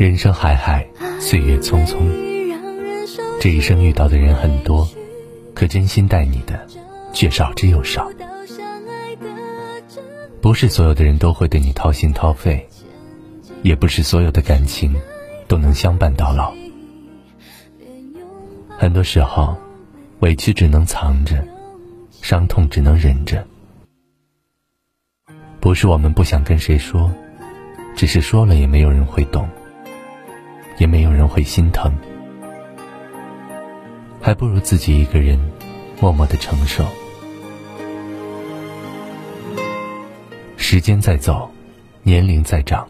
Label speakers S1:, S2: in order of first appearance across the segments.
S1: 人生海海，岁月匆匆，这一生遇到的人很多，可真心待你的却少之又少。不是所有的人都会对你掏心掏肺，也不是所有的感情都能相伴到老。很多时候，委屈只能藏着，伤痛只能忍着。不是我们不想跟谁说，只是说了也没有人会懂。也没有人会心疼，还不如自己一个人默默的承受。时间在走，年龄在长，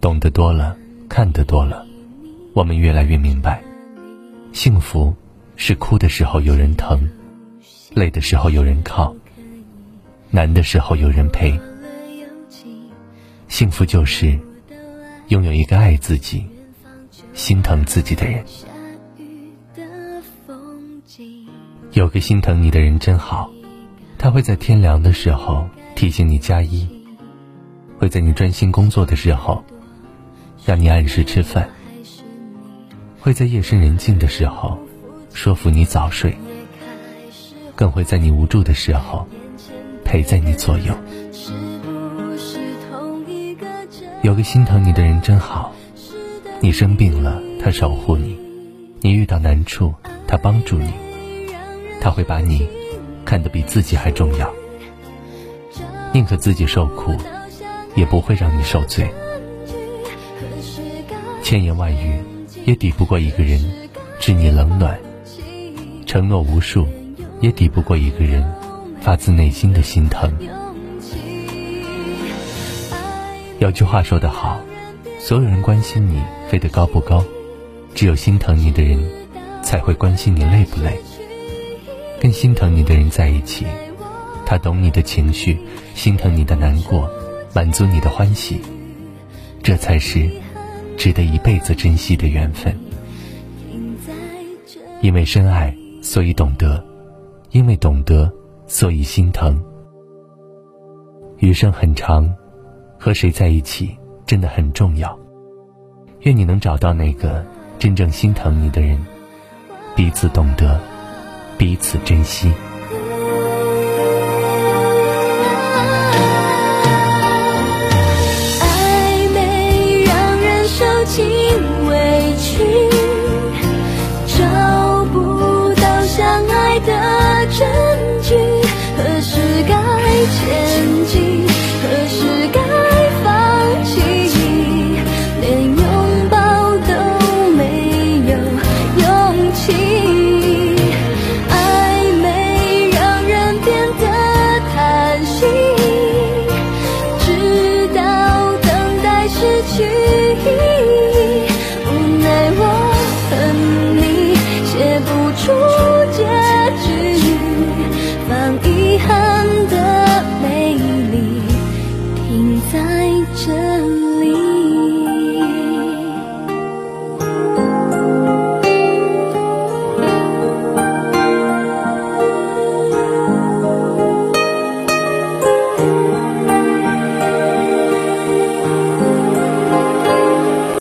S1: 懂得多了，看得多了，我们越来越明白，幸福是哭的时候有人疼，累的时候有人靠，难的时候有人陪。幸福就是拥有一个爱自己。心疼自己的人，有个心疼你的人真好，他会在天凉的时候提醒你加衣，会在你专心工作的时候让你按时吃饭，会在夜深人静的时候说服你早睡，更会在你无助的时候陪在你左右。有个心疼你的人真好。你生病了，他守护你；你遇到难处，他帮助你。他会把你看得比自己还重要，宁可自己受苦，也不会让你受罪。千言万语也抵不过一个人知你冷暖，承诺无数也抵不过一个人发自内心的心疼。有句话说得好。所有人关心你飞得高不高，只有心疼你的人才会关心你累不累。跟心疼你的人在一起，他懂你的情绪，心疼你的难过，满足你的欢喜，这才是值得一辈子珍惜的缘分。因为深爱，所以懂得；因为懂得，所以心疼。余生很长，和谁在一起？真的很重要。愿你能找到那个真正心疼你的人，彼此懂得，彼此珍惜。